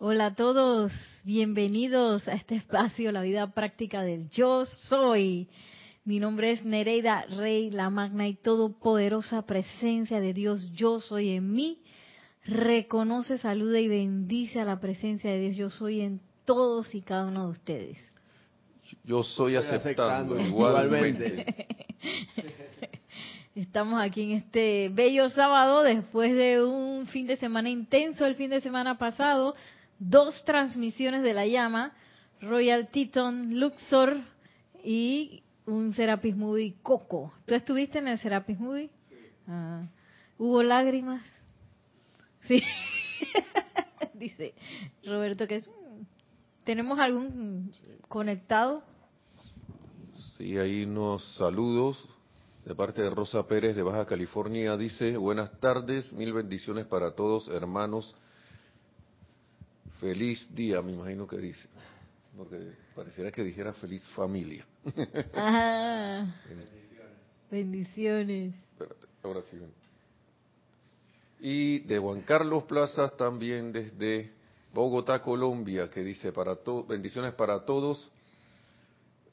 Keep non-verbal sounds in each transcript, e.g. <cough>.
Hola a todos, bienvenidos a este espacio, la vida práctica del yo soy. Mi nombre es Nereida Rey, la magna y todopoderosa presencia de Dios yo soy en mí. Reconoce, saluda y bendice a la presencia de Dios yo soy en todos y cada uno de ustedes. Yo soy aceptando, <laughs> igualmente. <laughs> Estamos aquí en este bello sábado después de un fin de semana intenso el fin de semana pasado, dos transmisiones de la llama, Royal Teton, Luxor y un Serapis Movie Coco. ¿Tú estuviste en el Serapis Movie? Sí. Ah. ¿Hubo lágrimas? Sí. <laughs> Dice Roberto que es... ¿Tenemos algún conectado? Sí, hay unos saludos de parte de Rosa Pérez de Baja California. Dice, buenas tardes, mil bendiciones para todos, hermanos Feliz día, me imagino que dice. Porque pareciera que dijera feliz familia. Ah, <laughs> bendiciones. Espérate, ahora sí. Y de Juan Carlos Plazas también desde Bogotá, Colombia, que dice para bendiciones para todos,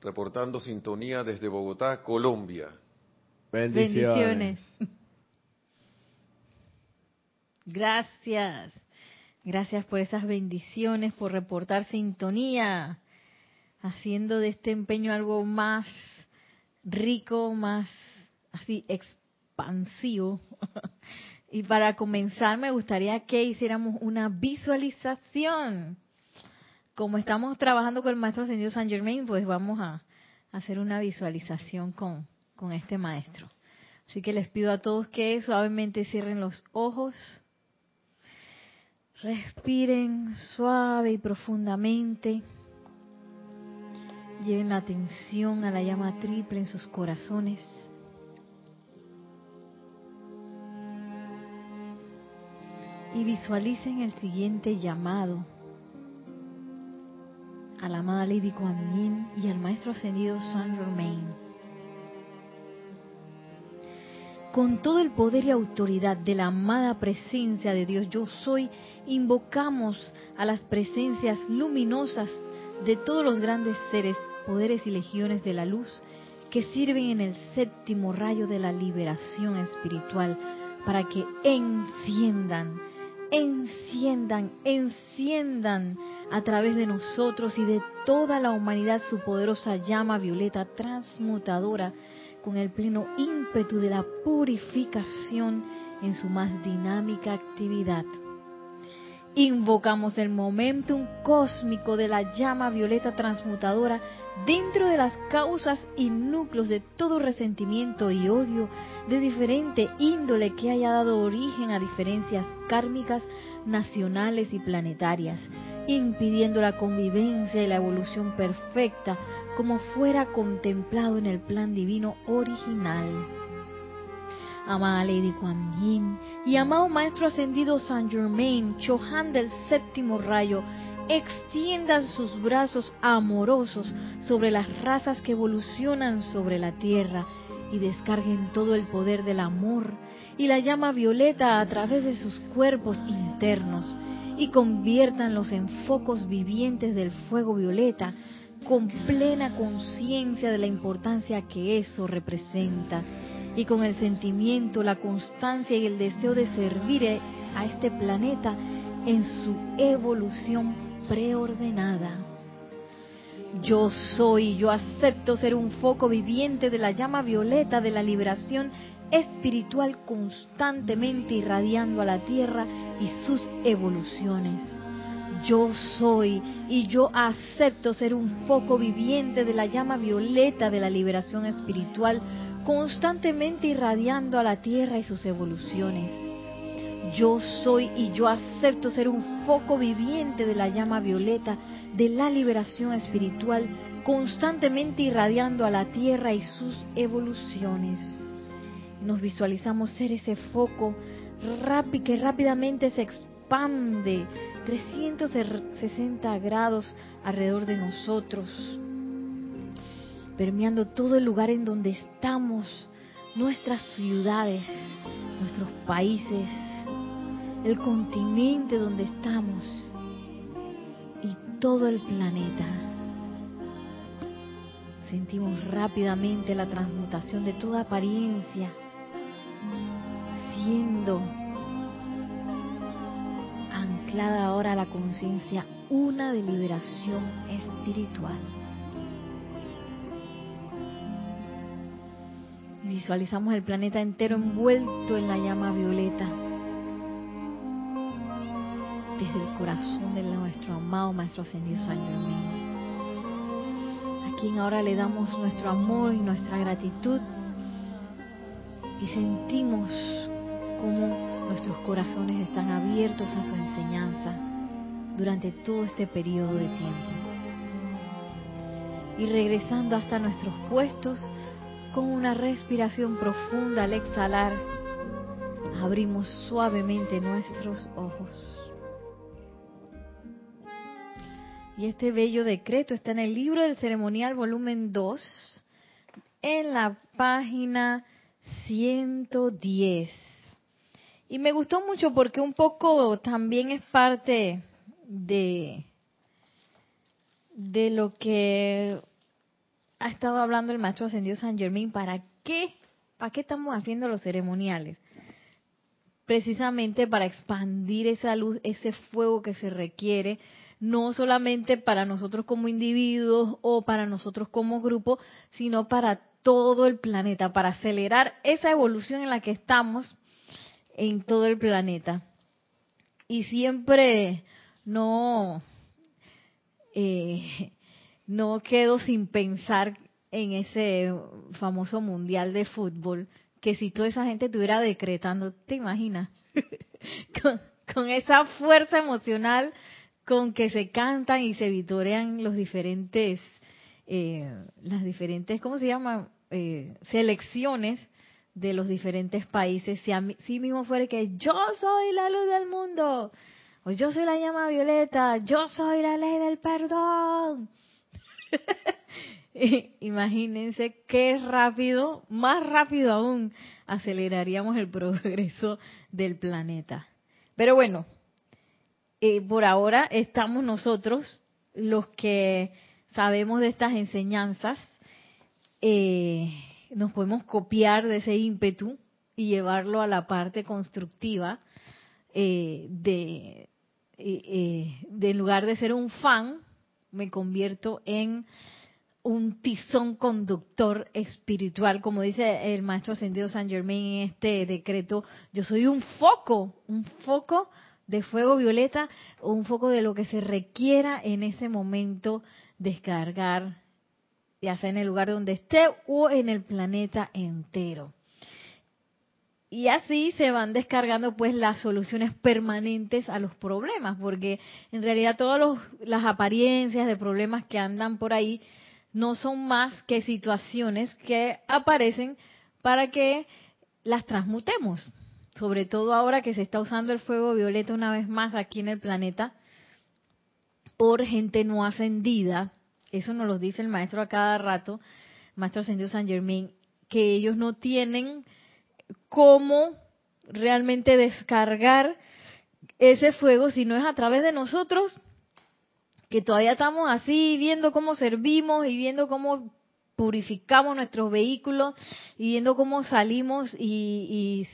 reportando sintonía desde Bogotá, Colombia. bendiciones. <laughs> Gracias. Gracias por esas bendiciones, por reportar sintonía, haciendo de este empeño algo más rico, más así expansivo. <laughs> y para comenzar me gustaría que hiciéramos una visualización. Como estamos trabajando con el maestro ascendido San Germain, pues vamos a hacer una visualización con, con este maestro. Así que les pido a todos que suavemente cierren los ojos Respiren suave y profundamente. Lleven la atención a la llama triple en sus corazones. Y visualicen el siguiente llamado a la amada Lady Kuan Yin y al Maestro Ascendido Saint Germain con todo el poder y autoridad de la amada presencia de Dios yo soy, invocamos a las presencias luminosas de todos los grandes seres, poderes y legiones de la luz que sirven en el séptimo rayo de la liberación espiritual para que enciendan, enciendan, enciendan a través de nosotros y de toda la humanidad su poderosa llama violeta transmutadora con el pleno ímpetu de la purificación en su más dinámica actividad. Invocamos el momentum cósmico de la llama violeta transmutadora dentro de las causas y núcleos de todo resentimiento y odio de diferente índole que haya dado origen a diferencias kármicas nacionales y planetarias, impidiendo la convivencia y la evolución perfecta como fuera contemplado en el plan divino original. Amada Lady Kuan y amado Maestro Ascendido Saint Germain, Chohan del séptimo rayo, extiendan sus brazos amorosos sobre las razas que evolucionan sobre la tierra y descarguen todo el poder del amor y la llama violeta a través de sus cuerpos internos y conviértanlos en focos vivientes del fuego violeta con plena conciencia de la importancia que eso representa y con el sentimiento, la constancia y el deseo de servir a este planeta en su evolución preordenada. Yo soy, yo acepto ser un foco viviente de la llama violeta de la liberación espiritual constantemente irradiando a la Tierra y sus evoluciones yo soy y yo acepto ser un foco viviente de la llama violeta de la liberación espiritual, constantemente irradiando a la tierra y sus evoluciones. Yo soy y yo acepto ser un foco viviente de la llama violeta de la liberación espiritual, constantemente irradiando a la tierra y sus evoluciones. Nos visualizamos ser ese foco que rápidamente se expande 360 grados alrededor de nosotros, permeando todo el lugar en donde estamos, nuestras ciudades, nuestros países, el continente donde estamos. todo el planeta. Sentimos rápidamente la transmutación de toda apariencia, siendo anclada ahora a la conciencia una de liberación espiritual. Visualizamos el planeta entero envuelto en la llama violeta. Desde el corazón de nuestro amado Maestro Ascendido San Germain. A quien ahora le damos nuestro amor y nuestra gratitud. Y sentimos como nuestros corazones están abiertos a su enseñanza durante todo este periodo de tiempo. Y regresando hasta nuestros puestos, con una respiración profunda al exhalar, abrimos suavemente nuestros ojos. Y este bello decreto está en el libro del ceremonial volumen 2, en la página 110. Y me gustó mucho porque un poco también es parte de, de lo que ha estado hablando el maestro ascendido San Germain, ¿para qué? ¿Para qué estamos haciendo los ceremoniales? Precisamente para expandir esa luz, ese fuego que se requiere, no solamente para nosotros como individuos o para nosotros como grupo, sino para todo el planeta, para acelerar esa evolución en la que estamos en todo el planeta. Y siempre no eh, no quedo sin pensar en ese famoso mundial de fútbol, que si toda esa gente estuviera decretando, ¿te imaginas? <laughs> con, esa fuerza emocional con que se cantan y se vitorean los diferentes, eh, las diferentes, ¿cómo se llaman? Eh, selecciones de los diferentes países. Si, a mí, si mismo fuera que yo soy la luz del mundo, o yo soy la llama violeta, yo soy la ley del perdón <laughs> Imagínense qué rápido, más rápido aún, aceleraríamos el progreso del planeta. Pero bueno, eh, por ahora estamos nosotros los que sabemos de estas enseñanzas, eh, nos podemos copiar de ese ímpetu y llevarlo a la parte constructiva eh, de, de, en lugar de ser un fan, me convierto en un tizón conductor espiritual, como dice el maestro ascendido San Germain en este decreto, yo soy un foco, un foco de fuego violeta, un foco de lo que se requiera en ese momento descargar, ya sea en el lugar donde esté o en el planeta entero. Y así se van descargando pues las soluciones permanentes a los problemas, porque en realidad todas las apariencias de problemas que andan por ahí no son más que situaciones que aparecen para que las transmutemos. Sobre todo ahora que se está usando el fuego violeta una vez más aquí en el planeta por gente no ascendida. Eso nos lo dice el maestro a cada rato, maestro ascendido San Germain, que ellos no tienen cómo realmente descargar ese fuego si no es a través de nosotros, que todavía estamos así viendo cómo servimos y viendo cómo purificamos nuestros vehículos y viendo cómo salimos y,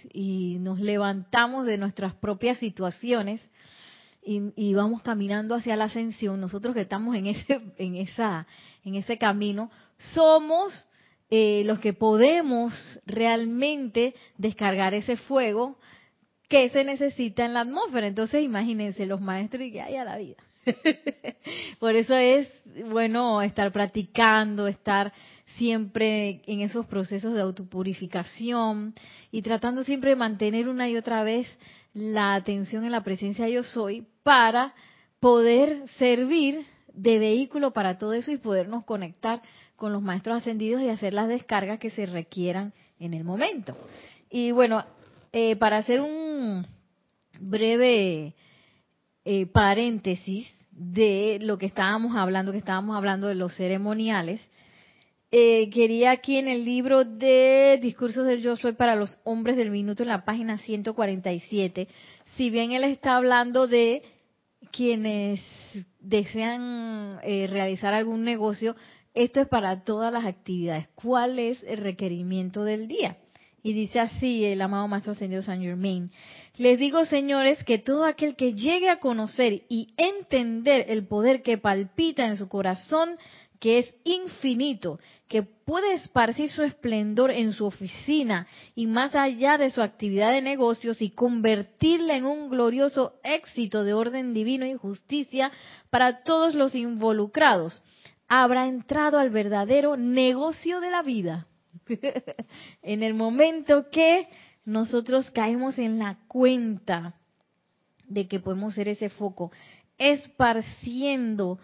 nos levantamos de nuestras propias situaciones y, y, vamos caminando hacia la ascensión. Nosotros que estamos en ese, <laughs> en esa, en ese camino, somos eh, los que podemos realmente descargar ese fuego que se necesita en la atmósfera. Entonces, imagínense los maestros y que hay a la vida. <laughs> Por eso es bueno estar practicando, estar siempre en esos procesos de autopurificación y tratando siempre de mantener una y otra vez la atención en la presencia yo soy para poder servir de vehículo para todo eso y podernos conectar con los maestros ascendidos y hacer las descargas que se requieran en el momento. Y bueno, eh, para hacer un breve eh, paréntesis de lo que estábamos hablando, que estábamos hablando de los ceremoniales, eh, quería aquí en el libro de Discursos del Yo Soy para los Hombres del Minuto, en la página 147, si bien él está hablando de quienes desean eh, realizar algún negocio, esto es para todas las actividades. ¿Cuál es el requerimiento del día? Y dice así el amado Maestro Ascendido San Germain. Les digo, señores, que todo aquel que llegue a conocer y entender el poder que palpita en su corazón, que es infinito, que puede esparcir su esplendor en su oficina y más allá de su actividad de negocios y convertirla en un glorioso éxito de orden divino y justicia para todos los involucrados, habrá entrado al verdadero negocio de la vida. <laughs> en el momento que nosotros caemos en la cuenta de que podemos ser ese foco, esparciendo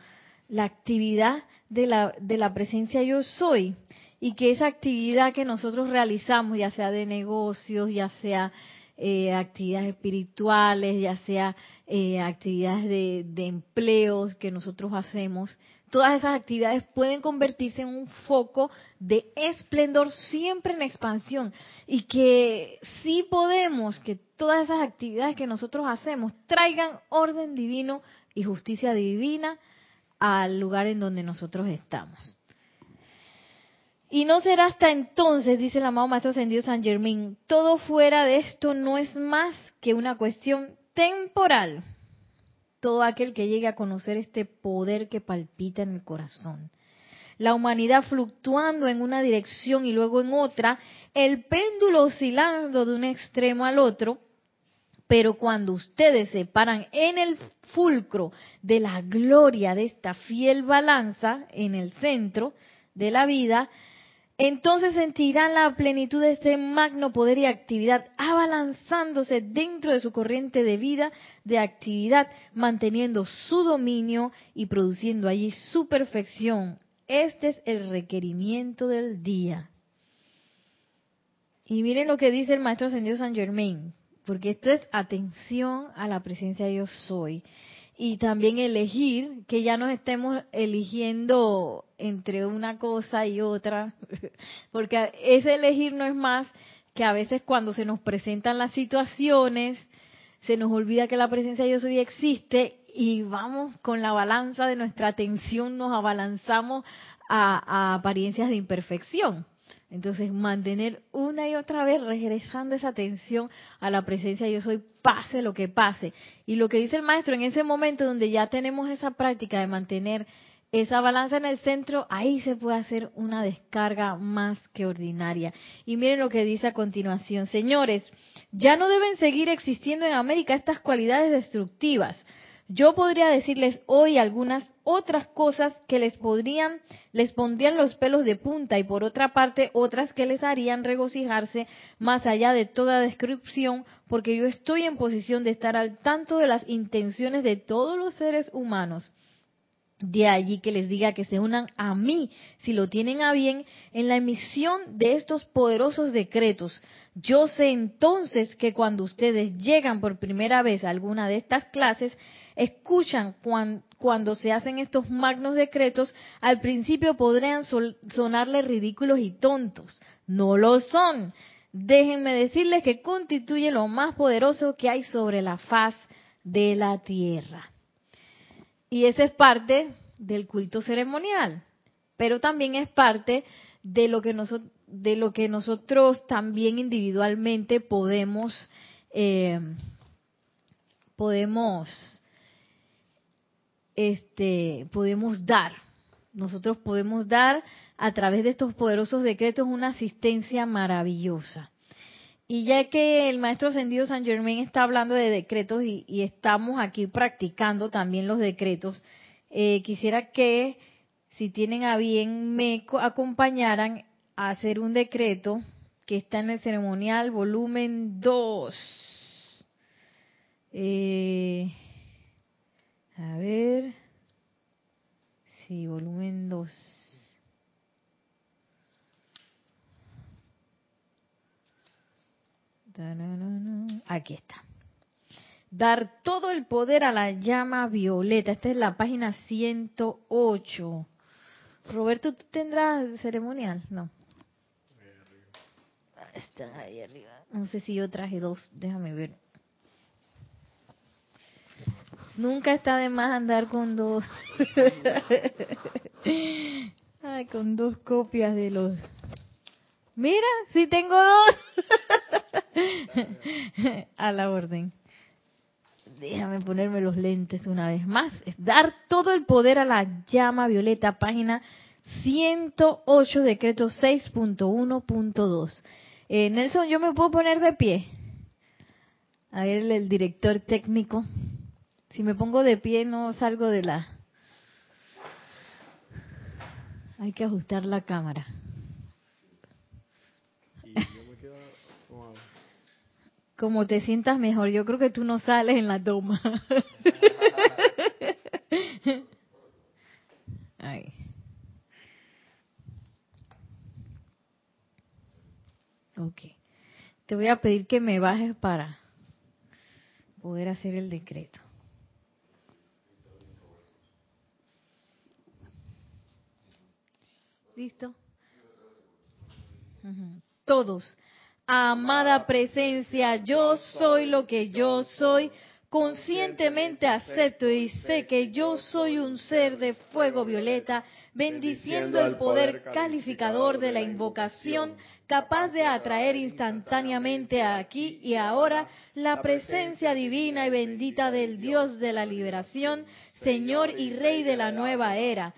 la actividad de la, de la presencia yo soy y que esa actividad que nosotros realizamos, ya sea de negocios, ya sea eh, actividades espirituales, ya sea eh, actividades de, de empleos que nosotros hacemos, todas esas actividades pueden convertirse en un foco de esplendor siempre en expansión y que sí podemos que todas esas actividades que nosotros hacemos traigan orden divino y justicia divina al lugar en donde nosotros estamos. Y no será hasta entonces, dice el amado Maestro Ascendido San Germán, todo fuera de esto no es más que una cuestión temporal todo aquel que llegue a conocer este poder que palpita en el corazón. La humanidad fluctuando en una dirección y luego en otra, el péndulo oscilando de un extremo al otro, pero cuando ustedes se paran en el fulcro de la gloria de esta fiel balanza en el centro de la vida, entonces sentirán la plenitud de este magno poder y actividad abalanzándose dentro de su corriente de vida, de actividad, manteniendo su dominio y produciendo allí su perfección. Este es el requerimiento del día. Y miren lo que dice el Maestro Ascendido San Germain, porque esto es atención a la presencia de yo soy y también elegir, que ya nos estemos eligiendo entre una cosa y otra, <laughs> porque ese elegir no es más que a veces cuando se nos presentan las situaciones, se nos olvida que la presencia de Dios hoy existe y vamos con la balanza de nuestra atención, nos abalanzamos a, a apariencias de imperfección. Entonces, mantener una y otra vez regresando esa atención a la presencia yo soy, pase lo que pase. Y lo que dice el maestro, en ese momento donde ya tenemos esa práctica de mantener esa balanza en el centro, ahí se puede hacer una descarga más que ordinaria. Y miren lo que dice a continuación. Señores, ya no deben seguir existiendo en América estas cualidades destructivas yo podría decirles hoy algunas otras cosas que les podrían, les pondrían los pelos de punta y por otra parte otras que les harían regocijarse más allá de toda descripción, porque yo estoy en posición de estar al tanto de las intenciones de todos los seres humanos. De allí que les diga que se unan a mí, si lo tienen a bien, en la emisión de estos poderosos decretos. Yo sé entonces que cuando ustedes llegan por primera vez a alguna de estas clases, escuchan cuando se hacen estos magnos decretos, al principio podrían sonarles ridículos y tontos. No lo son. Déjenme decirles que constituye lo más poderoso que hay sobre la faz de la tierra. Y esa es parte del culto ceremonial, pero también es parte de lo que, nosotros, de lo que nosotros también individualmente podemos, eh, podemos este, podemos dar. Nosotros podemos dar a través de estos poderosos decretos una asistencia maravillosa. Y ya que el maestro ascendido San Germain está hablando de decretos y, estamos aquí practicando también los decretos, eh, quisiera que si tienen a bien me acompañaran a hacer un decreto que está en el ceremonial volumen 2. Eh, a ver. Sí, volumen 2. Aquí está. Dar todo el poder a la llama violeta. Esta es la página 108. Roberto, ¿tú tendrás ceremonial? No. Están ahí arriba. No sé si yo traje dos. Déjame ver. Nunca está de más andar con dos. <laughs> Ay, con dos copias de los. Mira, sí tengo dos. <laughs> A la orden. Déjame ponerme los lentes una vez más. Es dar todo el poder a la llama violeta, página 108, decreto 6.1.2. Eh, Nelson, ¿yo me puedo poner de pie? A ver, el director técnico. Si me pongo de pie no salgo de la... Hay que ajustar la cámara. Como te sientas mejor, yo creo que tú no sales en la toma. <laughs> Ay. Ok. Te voy a pedir que me bajes para poder hacer el decreto. Todos. Amada presencia, yo soy lo que yo soy. Conscientemente acepto y sé que yo soy un ser de fuego violeta, bendiciendo el poder calificador de la invocación, capaz de atraer instantáneamente aquí y ahora la presencia divina y bendita del Dios de la liberación, Señor y Rey de la nueva era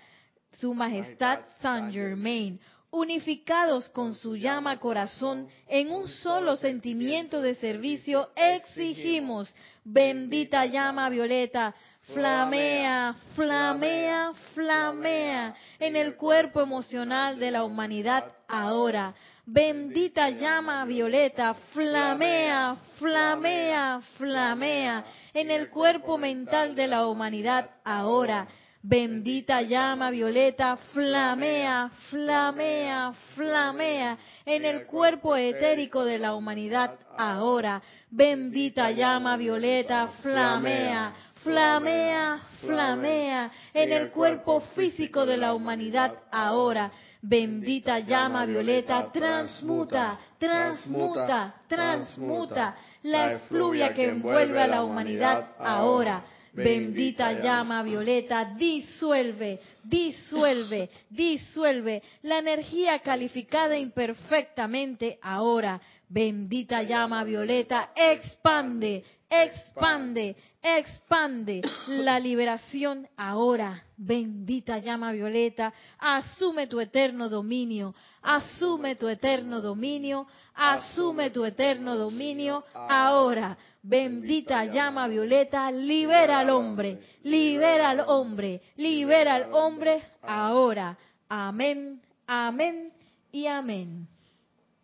su Majestad Saint Germain, unificados con su llama corazón en un solo sentimiento de servicio, exigimos, bendita llama violeta, flamea, flamea, flamea en el cuerpo emocional de la humanidad ahora. Bendita llama violeta, flamea, flamea, flamea en el cuerpo mental de la humanidad ahora Bendita llama violeta, flamea, flamea, flamea en el cuerpo etérico de la humanidad ahora. Bendita llama violeta, flamea, flamea, flamea en el cuerpo físico de la humanidad ahora. Bendita llama violeta, transmuta, transmuta, transmuta la efluvia que envuelve a la humanidad ahora Bendita llama violeta, disuelve, disuelve, disuelve la energía calificada imperfectamente ahora. Bendita llama violeta, expande, expande, expande la liberación ahora. Bendita llama violeta, asume tu eterno dominio, asume tu eterno dominio, asume tu eterno dominio ahora. Bendita llama violeta, libera al hombre, libera al hombre, libera al hombre ahora. Amén, amén y amén.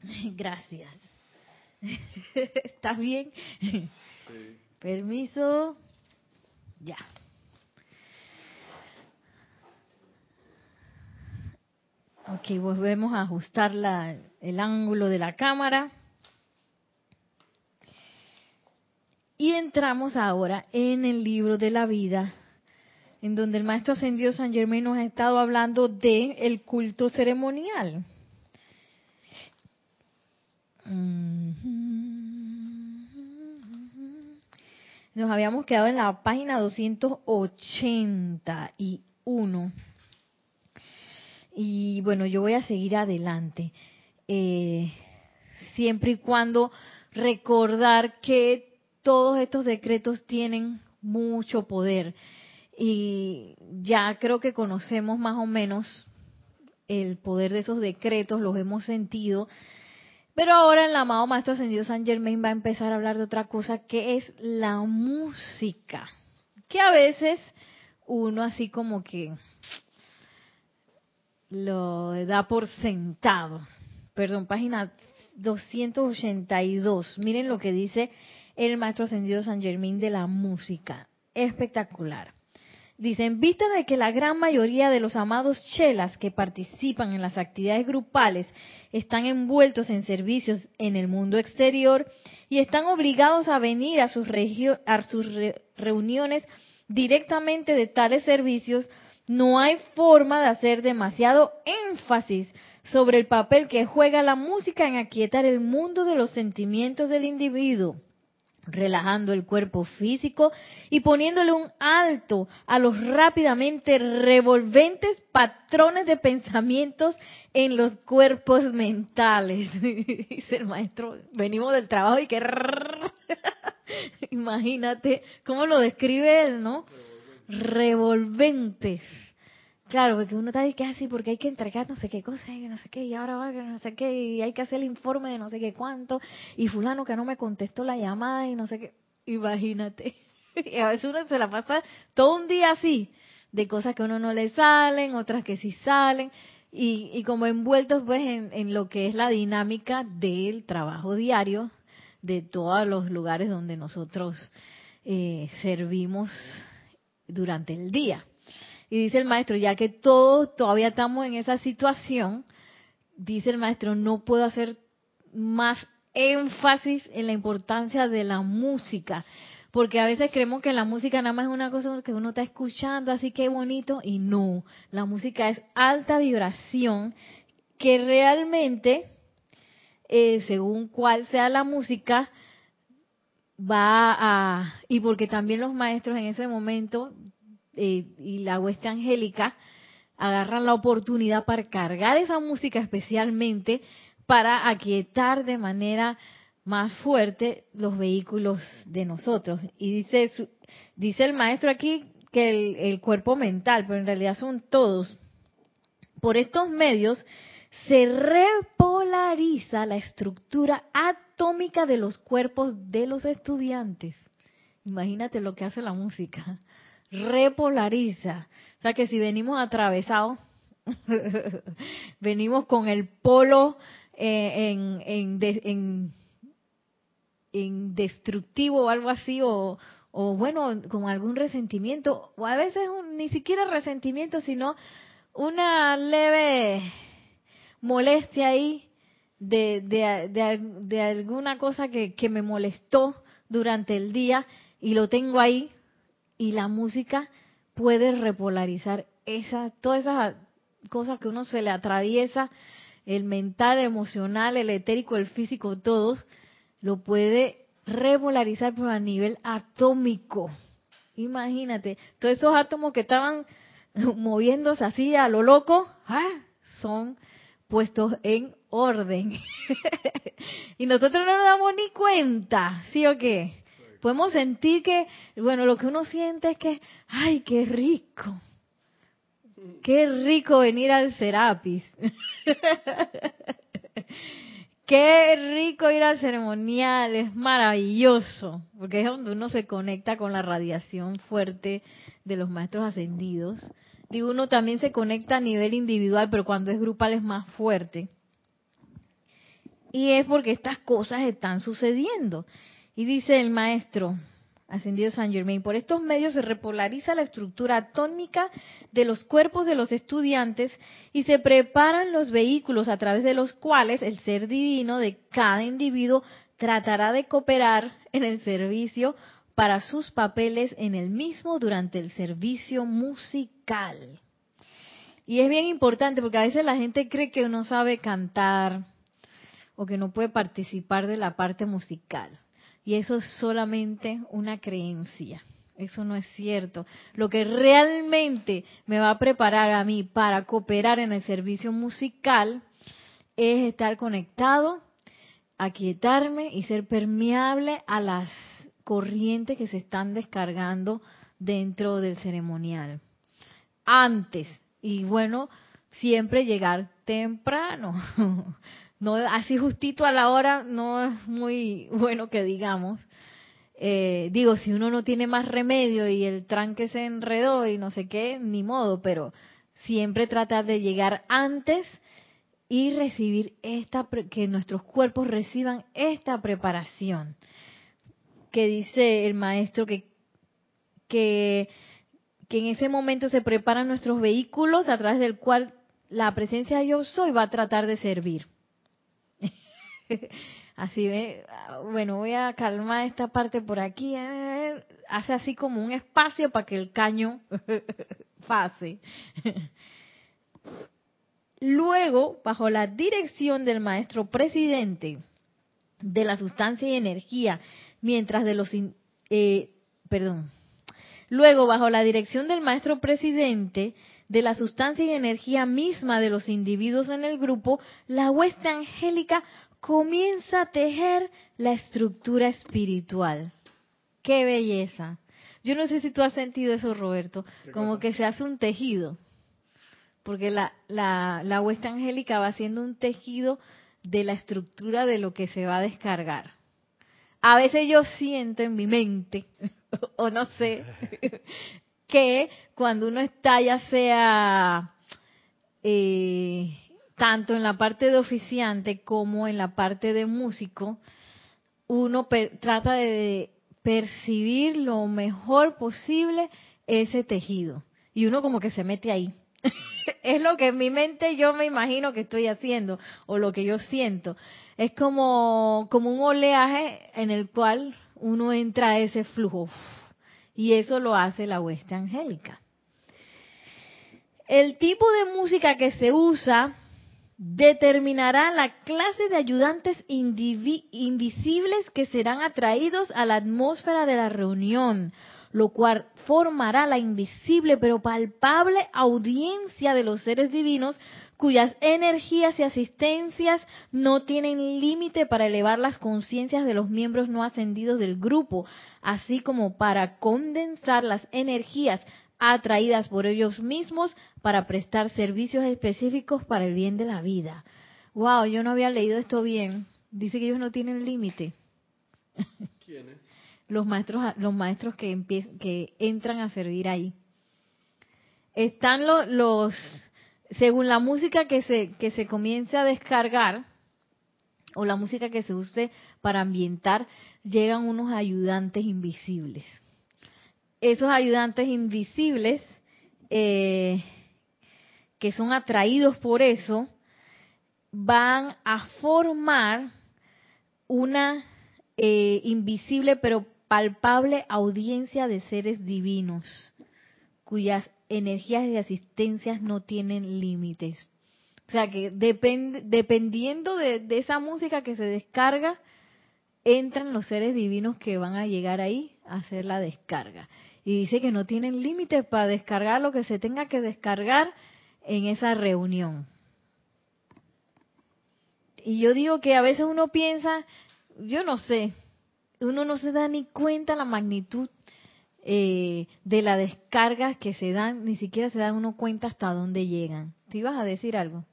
<laughs> Gracias. <laughs> ¿Estás bien? Permiso. Ya. Ok, volvemos a ajustar la, el ángulo de la cámara. Y entramos ahora en el libro de la vida, en donde el maestro ascendido San Germán nos ha estado hablando de el culto ceremonial. Nos habíamos quedado en la página 281. Y bueno, yo voy a seguir adelante. Eh, siempre y cuando recordar que todos estos decretos tienen mucho poder y ya creo que conocemos más o menos el poder de esos decretos, los hemos sentido, pero ahora el amado Maestro Ascendido San Germain va a empezar a hablar de otra cosa que es la música, que a veces uno así como que lo da por sentado. Perdón, página 282. Miren lo que dice el maestro ascendido San Germín de la música. Espectacular. Dice, en vista de que la gran mayoría de los amados chelas que participan en las actividades grupales están envueltos en servicios en el mundo exterior y están obligados a venir a sus, reuniones directamente de tales servicios, no hay forma de hacer demasiado énfasis sobre el papel que juega la música en aquietar el mundo de los sentimientos del individuo relajando el cuerpo físico y poniéndole un alto a los rápidamente revolventes patrones de pensamientos en los cuerpos mentales. <laughs> Dice el maestro, venimos del trabajo y que... <laughs> Imagínate cómo lo describe él, ¿no? Revolventes. Claro, porque uno está ahí que así, porque hay que entregar no sé qué cosa, y no sé qué, y ahora va, no sé qué, y hay que hacer el informe de no sé qué cuánto, y fulano que no me contestó la llamada y no sé qué. Imagínate. <laughs> Y a veces uno se la pasa todo un día así, de cosas que a uno no le salen, otras que sí salen, y, y como envueltos pues en, en lo que es la dinámica del trabajo diario de todos los lugares donde nosotros eh, servimos durante el día. Y dice el maestro, ya que todos todavía estamos en esa situación, dice el maestro, no puedo hacer más énfasis en la importancia de la música, porque a veces creemos que la música nada más es una cosa que uno está escuchando, así que bonito, y no, la música es alta vibración que realmente, eh, según cuál sea la música, va a, y porque también los maestros en ese momento eh, y la hueste angélica agarran la oportunidad para cargar esa música especialmente para aquietar de manera más fuerte los vehículos de nosotros. Y dice, dice el maestro aquí que el, el cuerpo mental, pero en realidad son todos. Por estos medios se repolariza la estructura atómica de los cuerpos de los estudiantes. Imagínate lo que hace la música repolariza. O sea que si venimos atravesados, <laughs> venimos con el polo eh, en, en, en, destructivo o algo así, o, o bueno, con algún resentimiento, o a veces ni siquiera resentimiento, sino una leve molestia ahí de, de, de, de alguna cosa que, que me molestó durante el día y lo tengo ahí y la música puede repolarizar esa, todas esas cosas que uno se le atraviesa, el mental, el emocional, el etérico, el físico, todos, lo puede repolarizar pero a nivel atómico. Imagínate, todos esos átomos que estaban <laughs> moviéndose así a lo loco, ¡ah! son puestos en orden. <laughs> y nosotros no nos damos ni cuenta, ¿sí o qué? Podemos sentir que, bueno, lo que uno siente es que, ay, qué rico. Qué rico venir al Serapis. <laughs> qué rico ir al ceremonial, es maravilloso, porque es donde uno se conecta con la radiación fuerte de los maestros ascendidos. Digo, uno también se conecta a nivel individual, pero cuando es grupal es más fuerte. Y es porque estas cosas están sucediendo. Y dice el maestro ascendido San Germain, por estos medios se repolariza la estructura atómica de los cuerpos de los estudiantes y se preparan los vehículos a través de los cuales el ser divino de cada individuo tratará de cooperar en el servicio para sus papeles en el mismo durante el servicio musical. Y es bien importante porque a veces la gente cree que no sabe cantar o que no puede participar de la parte musical. Y eso es solamente una creencia. Eso no es cierto. Lo que realmente me va a preparar a mí para cooperar en el servicio musical es estar conectado, aquietarme y ser permeable a las corrientes que se están descargando dentro del ceremonial. Antes, y bueno, siempre llegar temprano. <laughs> no así justito a la hora no es muy bueno que digamos. Eh, digo, si uno no tiene más remedio y el tranque se enredó y no sé qué, ni modo, pero siempre tratar de llegar antes y recibir esta, que nuestros cuerpos reciban esta preparación. Que dice el maestro que, que, que en ese momento se preparan nuestros vehículos a través del cual la presencia de yo soy va a tratar de servir. <laughs> así ve, bueno, voy a calmar esta parte por aquí, eh, hace así como un espacio para que el caño <laughs> pase. <laughs> Luego, bajo la dirección del maestro presidente de la sustancia y energía, mientras de los... Eh, perdón. Luego, bajo la dirección del maestro presidente, de la sustancia y energía misma de los individuos en el grupo, la hueste angélica comienza a tejer la estructura espiritual. ¡Qué belleza! Yo no sé si tú has sentido eso, Roberto, como que se hace un tejido, porque la, la, la hueste angélica va haciendo un tejido de la estructura de lo que se va a descargar. A veces yo siento en mi mente, <laughs> o no sé, <laughs> que cuando uno está ya sea eh, tanto en la parte de oficiante como en la parte de músico, uno trata de percibir lo mejor posible ese tejido. Y uno como que se mete ahí. <laughs> es lo que en mi mente yo me imagino que estoy haciendo o lo que yo siento. Es como, como un oleaje en el cual uno entra a ese flujo. Y eso lo hace la hueste angélica. El tipo de música que se usa determinará la clase de ayudantes invisibles que serán atraídos a la atmósfera de la reunión, lo cual formará la invisible pero palpable audiencia de los seres divinos cuyas energías y asistencias no tienen límite para elevar las conciencias de los miembros no ascendidos del grupo, así como para condensar las energías atraídas por ellos mismos para prestar servicios específicos para el bien de la vida. Wow, yo no había leído esto bien. Dice que ellos no tienen límite. ¿Quiénes? Los maestros, los maestros que, que entran a servir ahí. Están los, los, según la música que se, que se comience a descargar, o la música que se use para ambientar, llegan unos ayudantes invisibles esos ayudantes invisibles eh, que son atraídos por eso van a formar una eh, invisible pero palpable audiencia de seres divinos cuyas energías y asistencias no tienen límites. O sea que dependiendo de, de esa música que se descarga, entran los seres divinos que van a llegar ahí a hacer la descarga y dice que no tienen límites para descargar lo que se tenga que descargar en esa reunión. Y yo digo que a veces uno piensa, yo no sé, uno no se da ni cuenta la magnitud eh, de la descarga que se dan, ni siquiera se da uno cuenta hasta dónde llegan. ¿Te ibas a decir algo?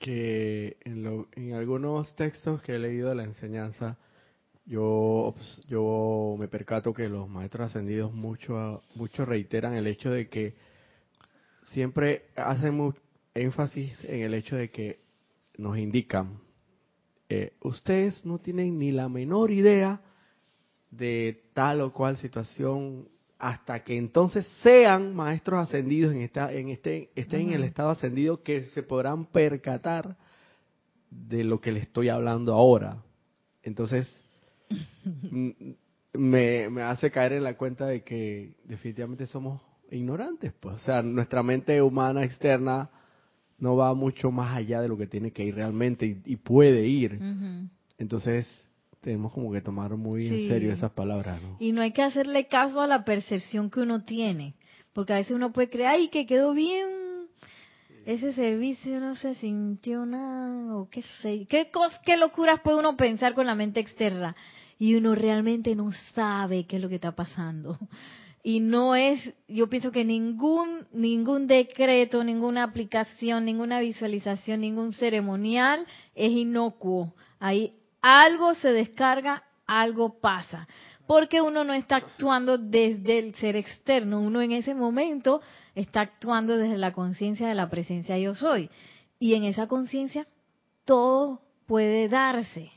Que en, en algunos textos que he leído de la enseñanza, yo, yo me percato que los maestros ascendidos mucho, mucho reiteran el hecho de que siempre hacen énfasis en el hecho de que nos indican, eh, ustedes no tienen ni la menor idea de tal o cual situación hasta que entonces sean maestros ascendidos en esta, en este, estén en el estado ascendido que se podrán percatar de lo que les estoy hablando ahora. Entonces, me, me hace caer en la cuenta de que definitivamente somos ignorantes, pues, o sea, nuestra mente humana externa no va mucho más allá de lo que tiene que ir realmente y, puede ir. Entonces, tenemos como que tomar muy en serio esas palabras, ¿no? Y no hay que hacerle caso a la percepción que uno tiene, porque a veces uno puede creer, ay, que quedó bien ese servicio, no se sintió nada, o qué sé, qué, qué locuras puede uno pensar con la mente externa y uno realmente no sabe qué es lo que está pasando. <laughs> Y no es, yo pienso que ningún, ningún decreto, ninguna aplicación, ninguna visualización, ningún ceremonial es inocuo. Ahí algo se descarga, algo pasa. Porque uno no está actuando desde el ser externo, uno en ese momento está actuando desde la conciencia de la presencia yo soy. Y en esa conciencia todo puede darse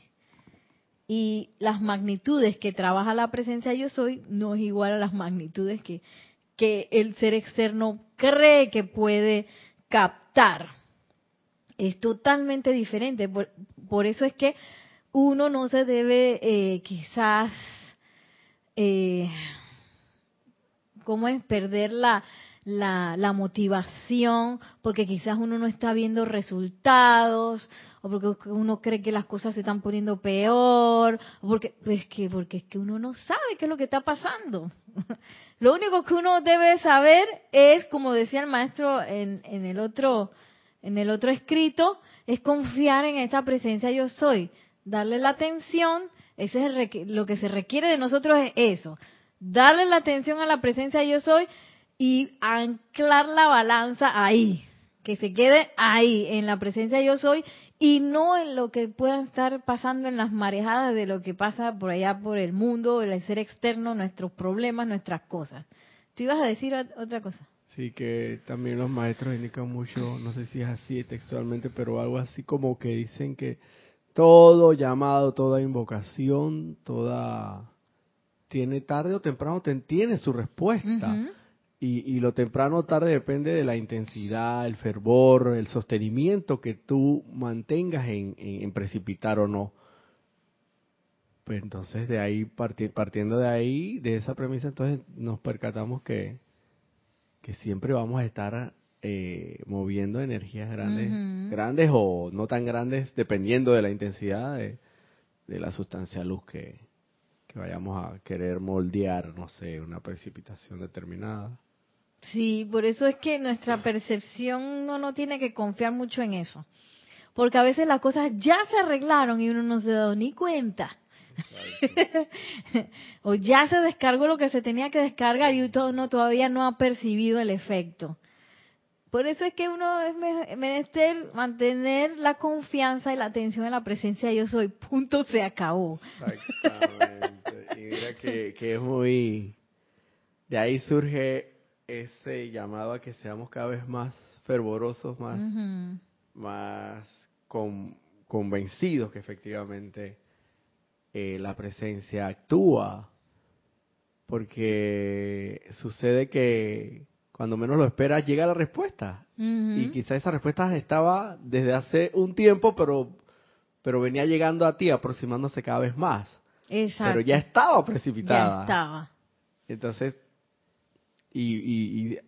y las magnitudes que trabaja la presencia yo soy no es igual a las magnitudes que, que el ser externo cree que puede captar. Es totalmente diferente. Por, eso es que uno no se debe eh, quizás, eh, ¿cómo es? Perder la, la, la motivación, porque quizás uno no está viendo resultados, o porque uno cree que las cosas se están poniendo peor, o porque, pues que, porque es que uno no sabe qué es lo que está pasando. <laughs> Lo único que uno debe saber es, como decía el maestro en, en el otro, en el otro escrito, es confiar en esa presencia yo soy, darle la atención, ese es lo que se requiere de nosotros es eso, darle la atención a la presencia yo soy y anclar la balanza ahí, que se quede ahí, en la presencia yo soy, y no en lo que pueda estar pasando en las marejadas de lo que pasa por allá por el mundo, el ser externo, nuestros problemas, nuestras cosas. ¿Tú ibas a decir otra cosa? Sí, que también los maestros indican mucho, no sé si es así textualmente, pero algo así como que dicen que todo llamado, toda invocación, toda tiene tarde o temprano tiene su respuesta. Y, lo temprano o tarde depende de la intensidad, el fervor, el sostenimiento que tú mantengas en, precipitar o no. Pues entonces de ahí, partiendo de ahí, de esa premisa, entonces nos percatamos que, que siempre vamos a estar eh, moviendo energías grandes, grandes o no tan grandes, dependiendo de la intensidad de, de la sustancia luz que, que vayamos a querer moldear, no sé, una precipitación determinada. Sí, por eso es que nuestra percepción no, no tiene que confiar mucho en eso. Porque a veces las cosas ya se arreglaron y uno no se da ni cuenta. <laughs> o ya se descargó lo que se tenía que descargar y uno todavía no ha percibido el efecto. Por eso es que uno es menester mantener la confianza y la atención en la presencia de yo soy. Punto, se acabó. Exactamente. Y mira que, que es muy... De ahí surge ese llamado a que seamos cada vez más fervorosos, más, más convencidos que efectivamente eh, la presencia actúa. Porque sucede que cuando menos lo esperas llega la respuesta. Y quizá esa respuesta estaba desde hace un tiempo, pero, pero venía llegando a ti, aproximándose cada vez más. Exacto. Pero ya estaba precipitada. Ya estaba. Entonces, y,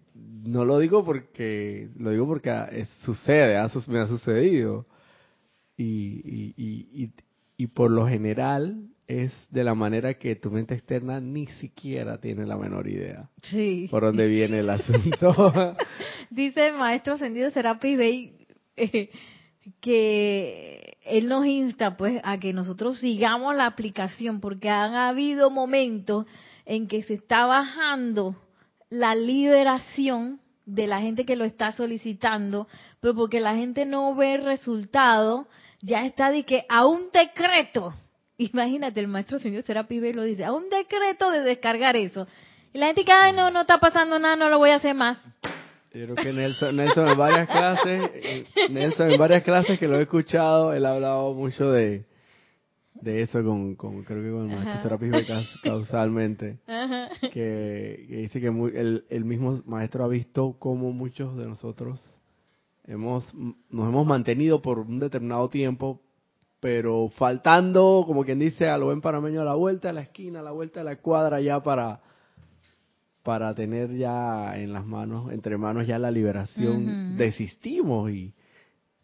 no lo digo porque lo digo porque sucede, me ha sucedido. Y, y, y, por lo general es de la manera que tu mente externa ni siquiera tiene la menor idea sí. por dónde viene el asunto. <laughs> Dice el maestro ascendido Serapis Bey eh, que él nos insta pues a que nosotros sigamos la aplicación porque han habido momentos en que se está bajando la liberación de la gente que lo está solicitando, pero porque la gente no ve resultado, ya está de que a un decreto, <laughs> imagínate, el maestro señor Serapi lo dice, a un decreto de descargar eso. Y la gente que, Ay, no, no está pasando nada, no lo voy a hacer más. Yo creo que Nelson, Nelson en varias clases, eh, Nelson en varias clases que lo he escuchado, él ha hablado mucho de, de eso con, con creo que con el maestro Serapis causalmente, que, dice que el, el, mismo maestro ha visto cómo muchos de nosotros hemos nos hemos mantenido por un determinado tiempo, pero faltando, como quien dice, a lo buen panameño a la vuelta de la esquina, a la vuelta de la cuadra ya para para tener ya en las manos, entre manos ya la liberación, desistimos y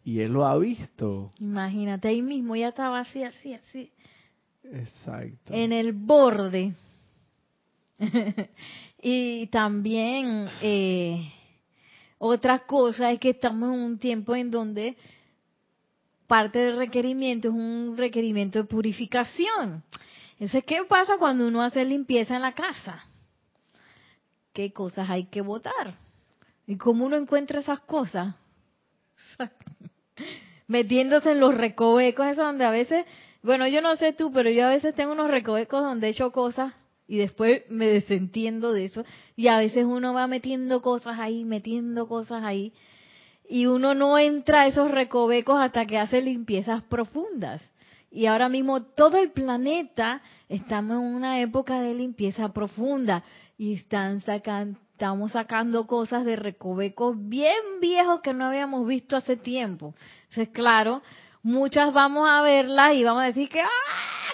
y él lo ha visto. Imagínate, ahí mismo ya estaba así, así, así. Exacto. En el borde. <laughs> y también eh, otra cosa es que estamos en un tiempo en donde parte del requerimiento es un requerimiento de purificación. Entonces, ¿qué pasa cuando uno hace limpieza en la casa? ¿Qué cosas hay que votar? ¿Y cómo uno encuentra esas cosas? <laughs> metiéndose en los recovecos, eso donde a veces, bueno, yo no sé tú, pero yo a veces tengo unos recovecos donde he hecho cosas y después me desentiendo de eso y a veces uno va metiendo cosas ahí, metiendo cosas ahí y uno no entra a esos recovecos hasta que hace limpiezas profundas. Y ahora mismo todo el planeta estamos en una época de limpieza profunda y están sacando estamos sacando cosas de recovecos bien viejos que no habíamos visto hace tiempo. Entonces, claro, muchas vamos a verlas y vamos a decir que, ¡ah!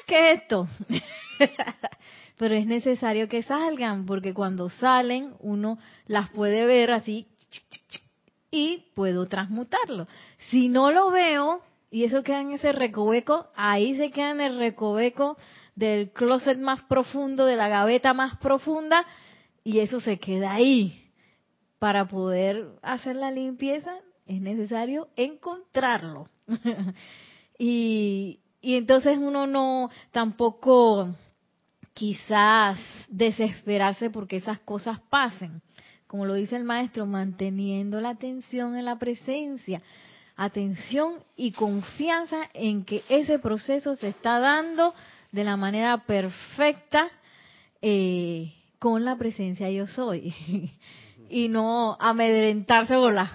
¿Qué es esto? <laughs> pero es necesario que salgan, porque cuando salen uno las puede ver así y puedo transmutarlo. Si no lo veo y eso queda en ese recoveco, ahí se queda en el recoveco del closet más profundo, de la gaveta más profunda, y eso se queda ahí. Para poder hacer la limpieza es necesario encontrarlo. <laughs> y, y entonces uno no tampoco quizás desesperarse porque esas cosas pasen. Como lo dice el maestro, manteniendo la atención en la presencia, atención y confianza en que ese proceso se está dando de la manera perfecta eh, con la presencia yo soy. <laughs> y no amedrentarse por las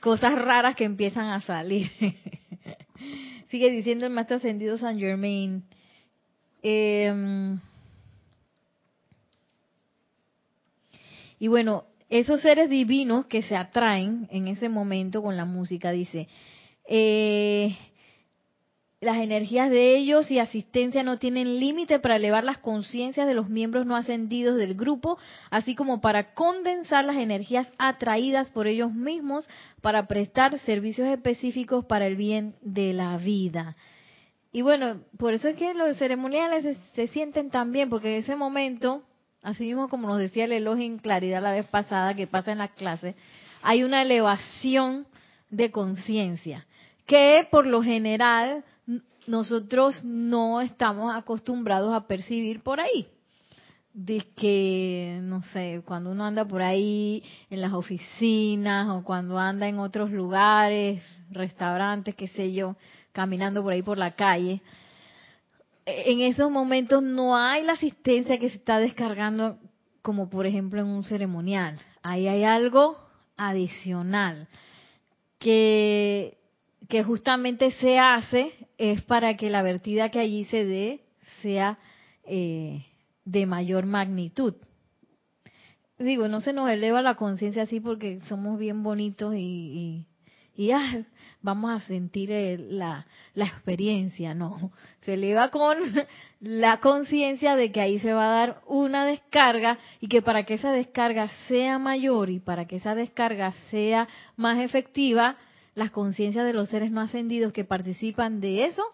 cosas raras que empiezan a salir. <laughs> Sigue diciendo el maestro ascendido San Germain. Em, y bueno, esos seres divinos que se atraen en ese momento con la música, dice, eh, las energías de ellos y asistencia no tienen límite para elevar las conciencias de los miembros no ascendidos del grupo, así como para condensar las energías atraídas por ellos mismos para prestar servicios específicos para el bien de la vida. Y bueno, por eso es que los ceremoniales se, sienten tan bien, porque en ese momento, así mismo como nos decía el elogio en claridad la vez pasada que pasa en la clase, hay una elevación de conciencia que por lo general nosotros no estamos acostumbrados a percibir por ahí. De que, no sé, cuando uno anda por ahí en las oficinas o cuando anda en otros lugares, restaurantes, qué sé yo, caminando por ahí por la calle, en esos momentos no hay la asistencia que se está descargando como por ejemplo en un ceremonial. Ahí hay algo adicional que que justamente se hace es para que la vertida que allí se dé sea eh, de mayor magnitud. Digo, no se nos eleva la conciencia así porque somos bien bonitos y, y, ah, vamos a sentir la, la experiencia, no. Se eleva con la conciencia de que ahí se va a dar una descarga y que para que esa descarga sea mayor y para que esa descarga sea más efectiva, las conciencias de los seres no ascendidos que participan de eso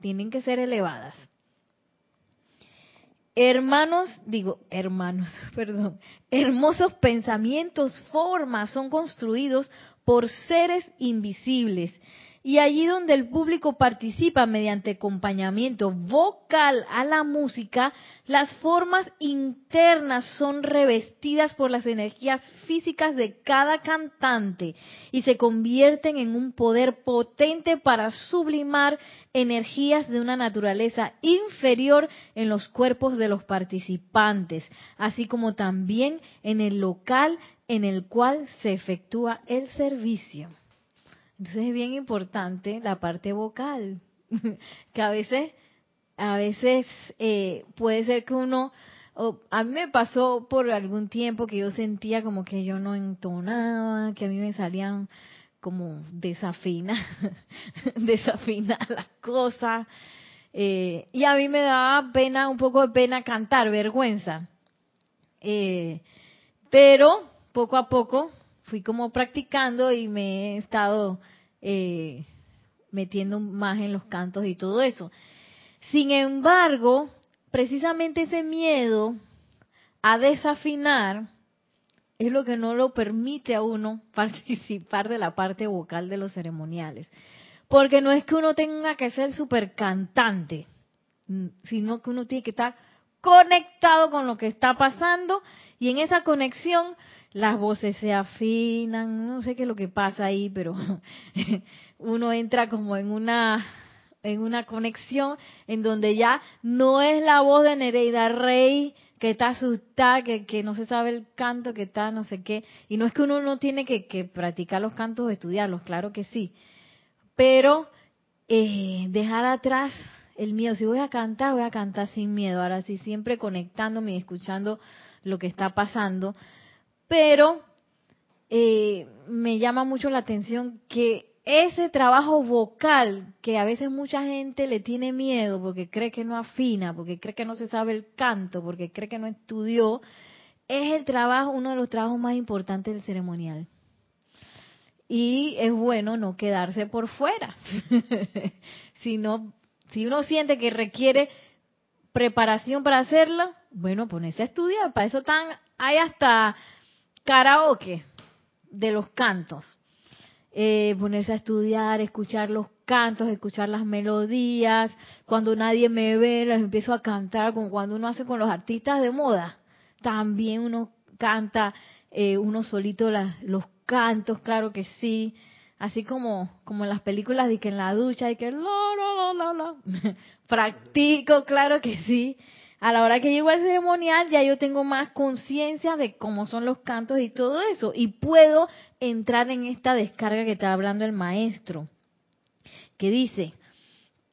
tienen que ser elevadas. Hermanos, digo hermanos, <laughs> perdón, hermosos pensamientos, formas son construidos por seres invisibles y allí donde el público participa mediante acompañamiento vocal a la música, las formas internas son revestidas por las energías físicas de cada cantante y se convierten en un poder potente para sublimar energías de una naturaleza inferior en los cuerpos de los participantes, así como también en el local en el cual se efectúa el servicio. Entonces es bien importante la parte vocal, <laughs> que a veces, a veces eh, puede ser que uno, a mí me pasó por algún tiempo que yo sentía como que yo no entonaba, que a mí me salían como desafinas, <laughs> desafinar <laughs> las cosas, eh, y a mí me daba pena, un poco de pena cantar, vergüenza. Eh, pero poco a poco fui como practicando y me he estado eh, metiendo más en los cantos y todo eso. Sin embargo, precisamente ese miedo a desafinar es lo que no lo permite a uno <laughs> participar de la parte vocal de los ceremoniales. Porque no es que uno tenga que ser súper cantante, mm, sino que uno tiene que estar conectado con lo que está pasando y en esa conexión las voces se afinan, no sé qué es lo que pasa ahí, pero <laughs> uno entra como en una en una conexión en donde ya no es la voz de Nereida Rey que está asustada, que, que no se sabe el canto, que está no sé qué. Y no es que uno no tiene que, que practicar los cantos o estudiarlos, claro que sí. Pero eh, dejar atrás el miedo. Si voy a cantar, voy a cantar sin miedo. Ahora sí, siempre conectándome y escuchando lo que está pasando pero eh, me llama mucho la atención que ese trabajo vocal que a veces mucha gente le tiene miedo porque cree que no afina, porque cree que no se sabe el canto, porque cree que no estudió, es el trabajo, uno de los trabajos más importantes del ceremonial. Y es bueno no quedarse por fuera. <laughs> si, si uno siente que requiere preparación para hacerlo, bueno, ponerse a estudiar. Para eso están, hay hasta karaoke de los cantos. Eh, ponerse a estudiar, escuchar los cantos, escuchar las melodías. Cuando nadie me ve, las empiezo a cantar, como cuando uno hace con los artistas de moda. También uno canta eh, uno solito los cantos, claro que sí. Así como, como en las películas de que en la ducha hay que <laughs> Practico, claro que sí. A la hora que llego al ceremonial ya yo tengo más conciencia de cómo son los cantos y todo eso. Y puedo entrar en esta descarga que está hablando el maestro. Que dice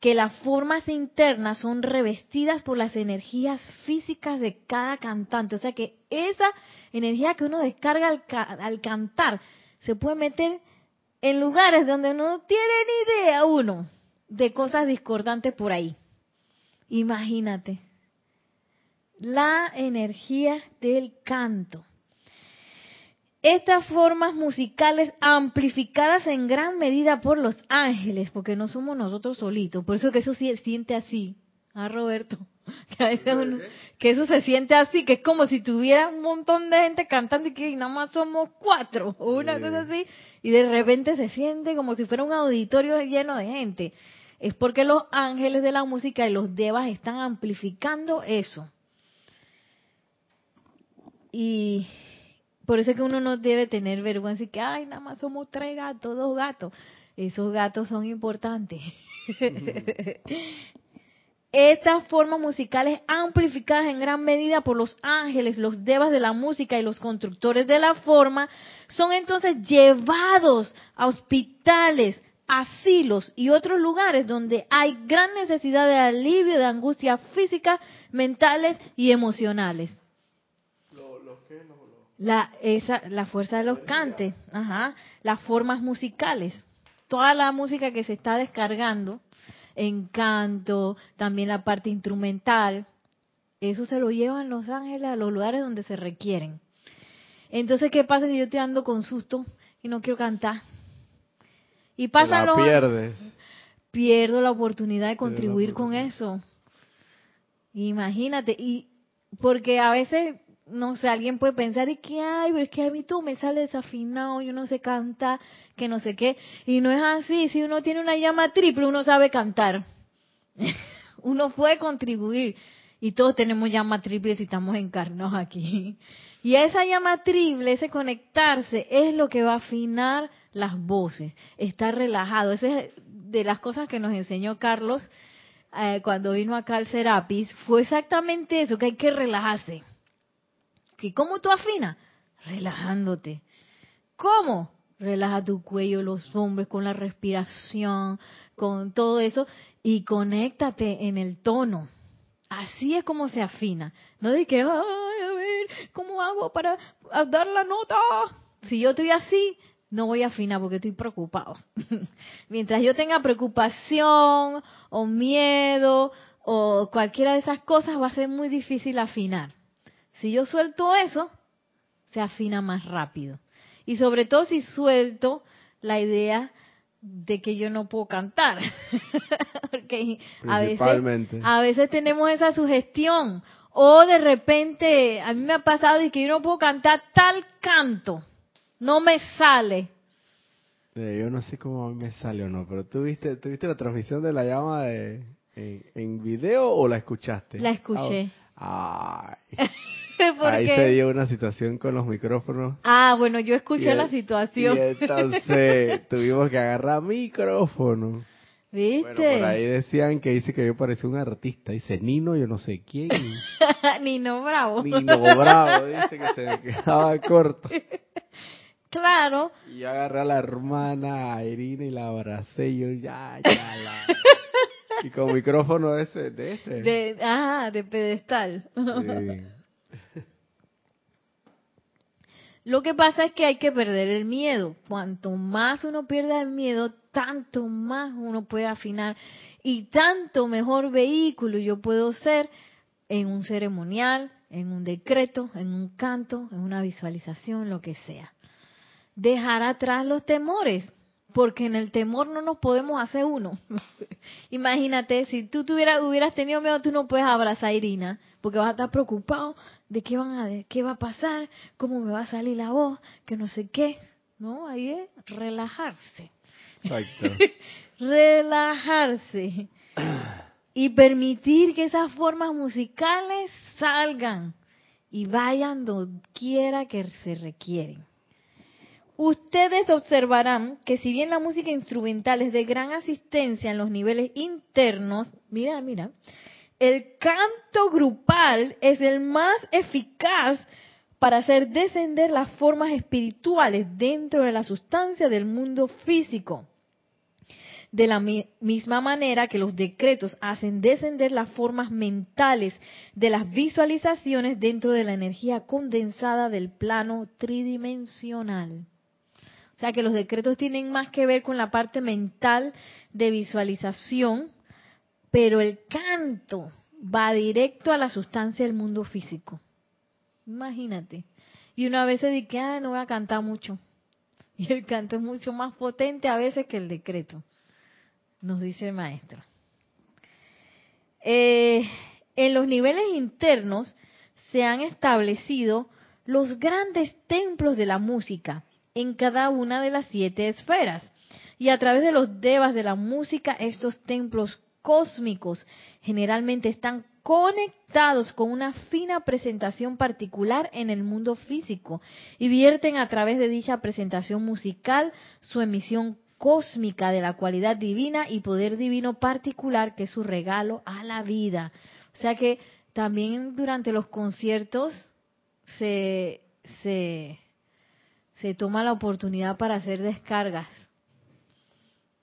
que las formas internas son revestidas por las energías físicas de cada cantante. O sea que esa energía que uno descarga al, al cantar se puede meter en lugares donde no tiene ni idea uno de cosas discordantes por ahí. Imagínate. La energía del canto. Estas formas musicales amplificadas en gran medida por los ángeles, porque no somos nosotros solitos, por eso que eso se siente así, a ¿ah, Roberto, <laughs> que, eso se siente así, que es como si tuviera un montón de gente cantando y que nada más somos cuatro, o una cosa así, y de repente se siente como si fuera un auditorio lleno de gente. Es porque los ángeles de la música y los devas están amplificando eso. Y por eso es que uno no debe tener vergüenza y que, ay, nada más somos tres gatos, dos gatos. Esos gatos son importantes. <laughs> Estas formas musicales amplificadas en gran medida por los ángeles, los devas de la música y los constructores de la forma, son entonces llevados a hospitales, asilos y otros lugares donde hay gran necesidad de alivio de angustia física, mentales y emocionales. La, esa, la fuerza de los cantes, ajá, las formas musicales, toda la música que se está descargando, en canto, también la parte instrumental, eso se lo llevan los ángeles a los lugares donde se requieren. Entonces, ¿qué pasa si yo te ando con susto y no quiero cantar? Y pasan los pierdes. Pierdo la oportunidad de contribuir con eso. Imagínate, y porque a veces, no sé, alguien puede pensar y que, ay, pero es que a mí todo me sale desafinado, yo no sé cantar, que no sé qué. Y no es así, si uno tiene una llama triple, uno sabe cantar. <laughs> uno puede contribuir. Y todos tenemos llama triple si estamos encarnados aquí. Y esa llama triple, ese conectarse, es lo que va a afinar las voces, estar relajado. Esa es de las cosas que nos enseñó Carlos eh, cuando vino acá al Serapis, fue exactamente eso, que hay que relajarse. ¿Que ¿Cómo tú afinas? Relajándote. ¿Cómo? Relaja tu cuello, los hombros, con la respiración, con todo eso, y conéctate en el tono. Así es como se afina. No de que, ay, a ver, ¿cómo hago para dar la nota? Si yo estoy así, no voy a afinar porque estoy preocupado. <laughs> Mientras yo tenga preocupación o miedo o cualquiera de esas cosas, va a ser muy difícil afinar. Si yo suelto eso, se afina más rápido. Y sobre todo si suelto la idea de que yo no puedo cantar. <laughs> porque a veces, a veces tenemos esa sugestión. O de repente, a mí me ha pasado y que yo no puedo cantar tal canto no me sale. Eh, yo no sé cómo me sale o no, pero ¿tú viste, la transmisión de la llama de, en, video o la escuchaste? La escuché. Ah, <laughs> <laughs> Ahí se dio una situación con los micrófonos. Ah, bueno, yo escuché la situación. Y entonces <laughs> tuvimos que agarrar micrófono. ¿Viste? Bueno, por ahí decían que dice que yo parecía un artista. Dice Nino, yo no sé quién. <laughs> Nino Bravo. Nino Bravo, dice que se me quedaba corto. Claro. Y yo agarré a la hermana a Irina y la abracé y yo ya, ya la... y con micrófono de, ese, de este. De, ah, de pedestal. Lo que pasa es que hay que perder el miedo. Cuanto más uno pierda el miedo, tanto más uno puede afinar y tanto mejor vehículo yo puedo ser en un ceremonial, en un decreto, en un canto, en una visualización, lo que sea. Dejar atrás los temores, porque en el temor no nos podemos hacer uno. <laughs> Imagínate, si tú tuvieras, hubieras tenido miedo, tú no puedes abrazar a Irina, porque vas a estar preocupado de qué, van a, qué va a pasar, cómo me va a salir la voz, que no sé qué. No, ahí es relajarse. Exacto. <laughs> relajarse. y permitir que esas formas musicales salgan y vayan donde quiera que se requieren. Ustedes observarán que si bien la música instrumental es de gran asistencia en los niveles internos, mira, mira, el canto grupal es el más eficaz para hacer descender las formas espirituales dentro de la sustancia del mundo físico. De la misma manera que los decretos hacen descender las formas mentales de las visualizaciones dentro de la energía condensada del plano tridimensional. O sea que los decretos tienen más que ver con la parte mental de visualización, pero el canto va directo a la sustancia del mundo físico. Imagínate. Y una vez se dice, ah, no voy a cantar mucho. <laughs> Y el canto es mucho más potente a veces que el decreto, nos dice el maestro. Eh, en los niveles internos se han establecido los grandes templos de la música en cada una de las siete esferas. Y a través de los devas de la música, estos templos cósmicos generalmente están conectados con una fina presentación particular en el mundo físico y vierten a través de dicha presentación musical su emisión cósmica de la cualidad divina y poder divino particular que es su regalo a la vida. O sea que también durante los conciertos se, se, se toma la oportunidad para hacer descargas.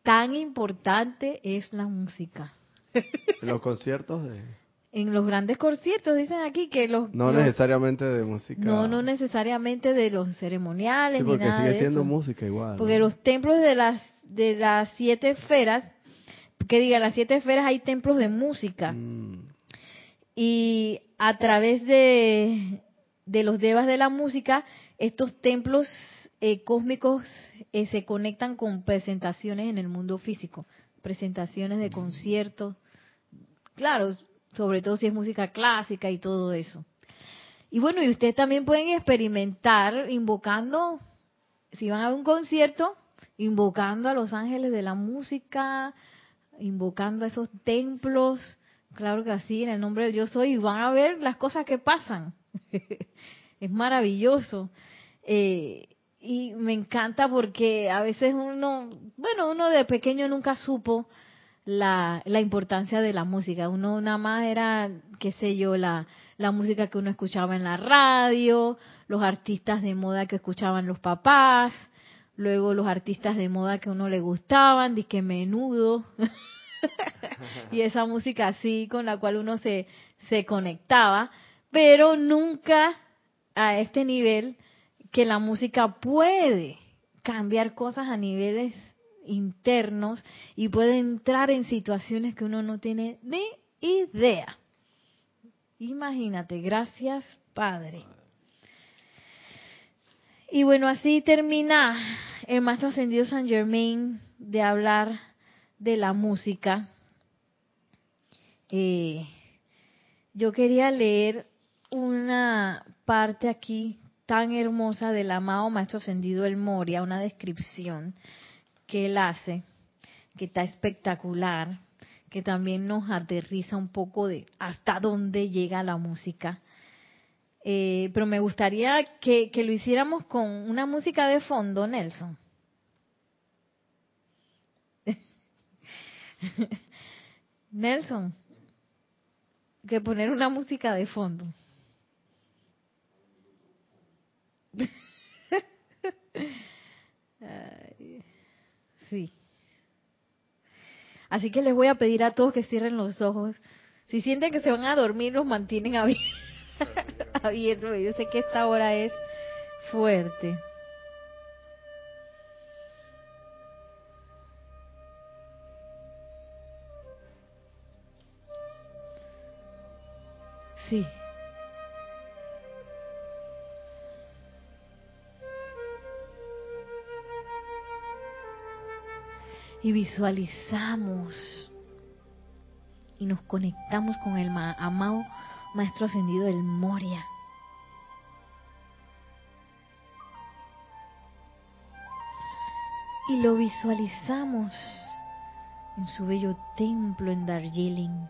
Tan importante es la música. En los conciertos de... En los grandes conciertos dicen aquí que los... No necesariamente de música. No, no necesariamente de los ceremoniales. Sí, porque ni nada sigue de siendo eso. música igual. Porque ¿no? los templos de las, de las siete esferas, que diga, las siete esferas hay templos de música. Mm, Y a través de, de los devas de la música, estos templos eh, cósmicos eh, se conectan con presentaciones en el mundo físico, presentaciones de conciertos, claro, sobre todo si es música clásica y todo eso. Y bueno, y ustedes también pueden experimentar invocando, si van a un concierto, invocando a los ángeles de la música, invocando a esos templos, claro que así, en el nombre de yo soy, y van a ver las cosas que pasan. <laughs> es maravilloso. Eh, y me encanta porque a veces uno, bueno, uno de pequeño nunca supo la, la importancia de la música. Uno nada más era, qué sé yo, la, la música que uno escuchaba en la radio, los artistas de moda que escuchaban los papás, luego los artistas de moda que a uno le gustaban, de que menudo, <laughs> y esa música así con la cual uno se, se conectaba, pero nunca a este nivel que la música puede cambiar cosas a niveles internos y puede entrar en situaciones que uno no tiene ni idea. Imagínate, gracias Padre. Y bueno, así termina el Maestro Ascendido San Germain de hablar de la música. Eh, yo quería leer una parte aquí tan hermosa del amado Maestro Ascendido El Moria, una descripción que él hace, que está espectacular, que también nos aterriza un poco de hasta dónde llega la música. Eh, pero me gustaría que, que lo hiciéramos con una música de fondo, Nelson. <laughs> Nelson, que poner una música de fondo. Ay, sí. Así que les voy a pedir a todos que cierren los ojos. Si sienten que se van a dormir, los mantienen abi- <laughs> abiertos. Yo sé que esta hora es fuerte. Sí. Y visualizamos y nos conectamos con el amado Maestro Ascendido del Moria. Y lo visualizamos en su bello templo en Darjeeling.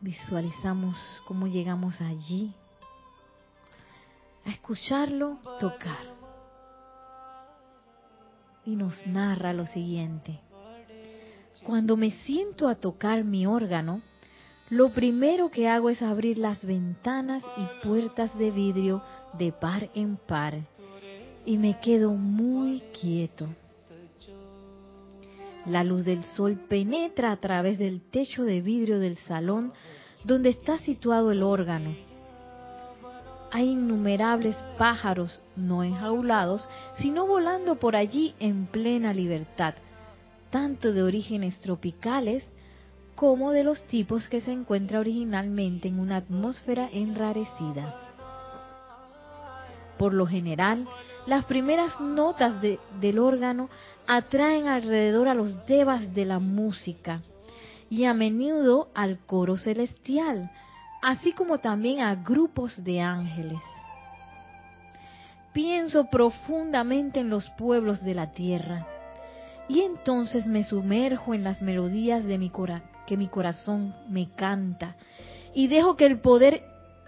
Visualizamos cómo llegamos allí a escucharlo tocar. Y nos narra lo siguiente. Cuando me siento a tocar mi órgano, lo primero que hago es abrir las ventanas y puertas de vidrio de par en par y me quedo muy quieto. La luz del sol penetra a través del techo de vidrio del salón donde está situado el órgano. Hay innumerables pájaros no enjaulados, sino volando por allí en plena libertad, tanto de orígenes tropicales como de los tipos que se encuentra originalmente en una atmósfera enrarecida. Por lo general, las primeras notas del órgano atraen alrededor a los devas de la música y a menudo al coro celestial, así como también a grupos de ángeles. Pienso profundamente en los pueblos de la tierra y entonces me sumerjo en las melodías de mi que mi corazón me canta y dejo que el poder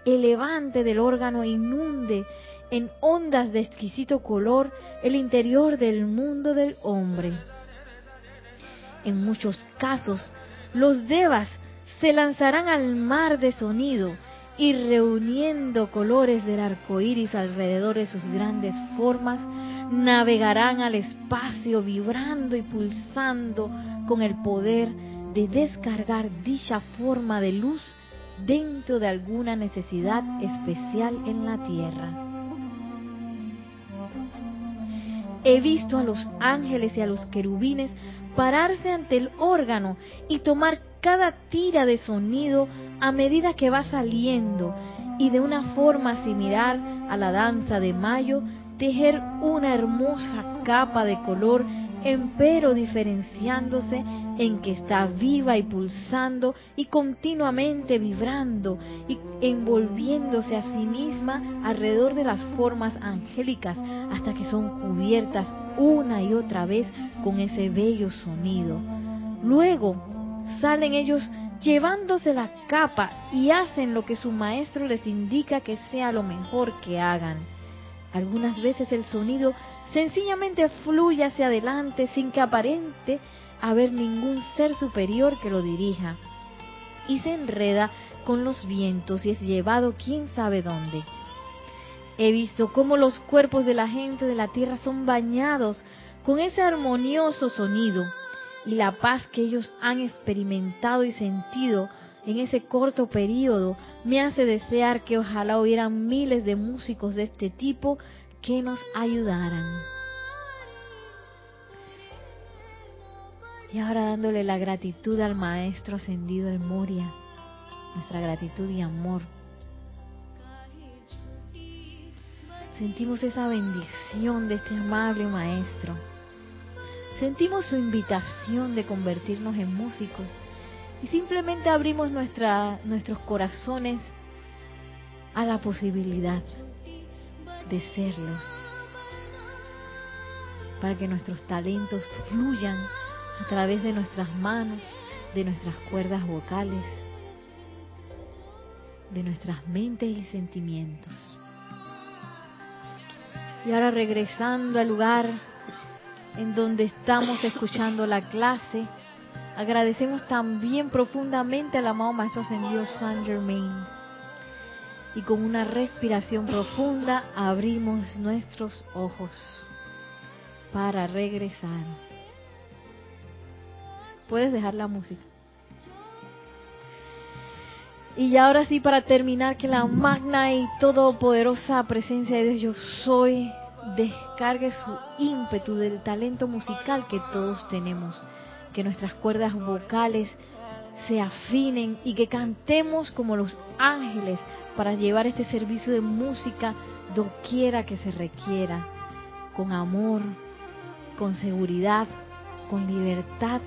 elevante del órgano inunde en ondas de exquisito color el interior del mundo del hombre. En muchos casos, los devas se lanzarán al mar de sonido y reuniendo colores del arco iris alrededor de sus grandes formas, navegarán al espacio vibrando y pulsando con el poder de descargar dicha forma de luz dentro de alguna necesidad especial en la tierra. He visto a los ángeles y a los querubines pararse ante el órgano y tomar cada tira de sonido a medida que va saliendo y de una forma similar a la danza de mayo tejer una hermosa capa de color empero diferenciándose en que está viva y pulsando y continuamente vibrando y envolviéndose a sí misma alrededor de las formas angélicas hasta que son cubiertas una y otra vez con ese bello sonido. Luego salen ellos llevándose la capa y hacen lo que su maestro les indica que sea lo mejor que hagan. Algunas veces el sonido sencillamente fluye hacia adelante sin que aparente haber ningún ser superior que lo dirija y se enreda con los vientos y es llevado quién sabe dónde. He visto cómo los cuerpos de la gente de la tierra son bañados con ese armonioso sonido y la paz que ellos han experimentado y sentido en ese corto periodo me hace desear que ojalá hubieran miles de músicos de este tipo que nos ayudaran. Y ahora dándole la gratitud al Maestro ascendido el Moria, nuestra gratitud y amor. Sentimos esa bendición de este amable Maestro. Sentimos su invitación de convertirnos en músicos y simplemente abrimos nuestros corazones a la posibilidad de serlos, para que nuestros talentos fluyan a través de nuestras manos, de nuestras cuerdas vocales, de nuestras mentes y sentimientos. Y ahora regresando al lugar en donde estamos escuchando la clase, agradecemos también profundamente al amado Maestro Ascendido Saint Germain y con una respiración profunda abrimos nuestros ojos para regresar. Puedes dejar la música. Y ahora sí, para terminar, que la magna y todopoderosa presencia de Dios, yo soy, descargue su ímpetu del talento musical que todos tenemos. Que nuestras cuerdas vocales se afinen y que cantemos como los ángeles para llevar este servicio de música doquiera que se requiera, con amor, con seguridad, con libertad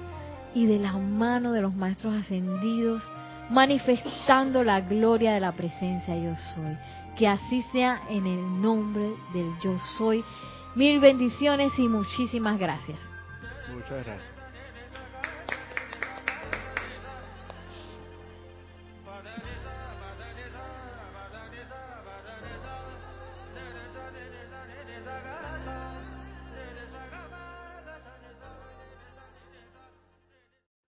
y de la mano de los maestros ascendidos, manifestando la gloria de la presencia yo soy. Que así sea en el nombre del yo soy. Mil bendiciones y muchísimas gracias. Muchas gracias.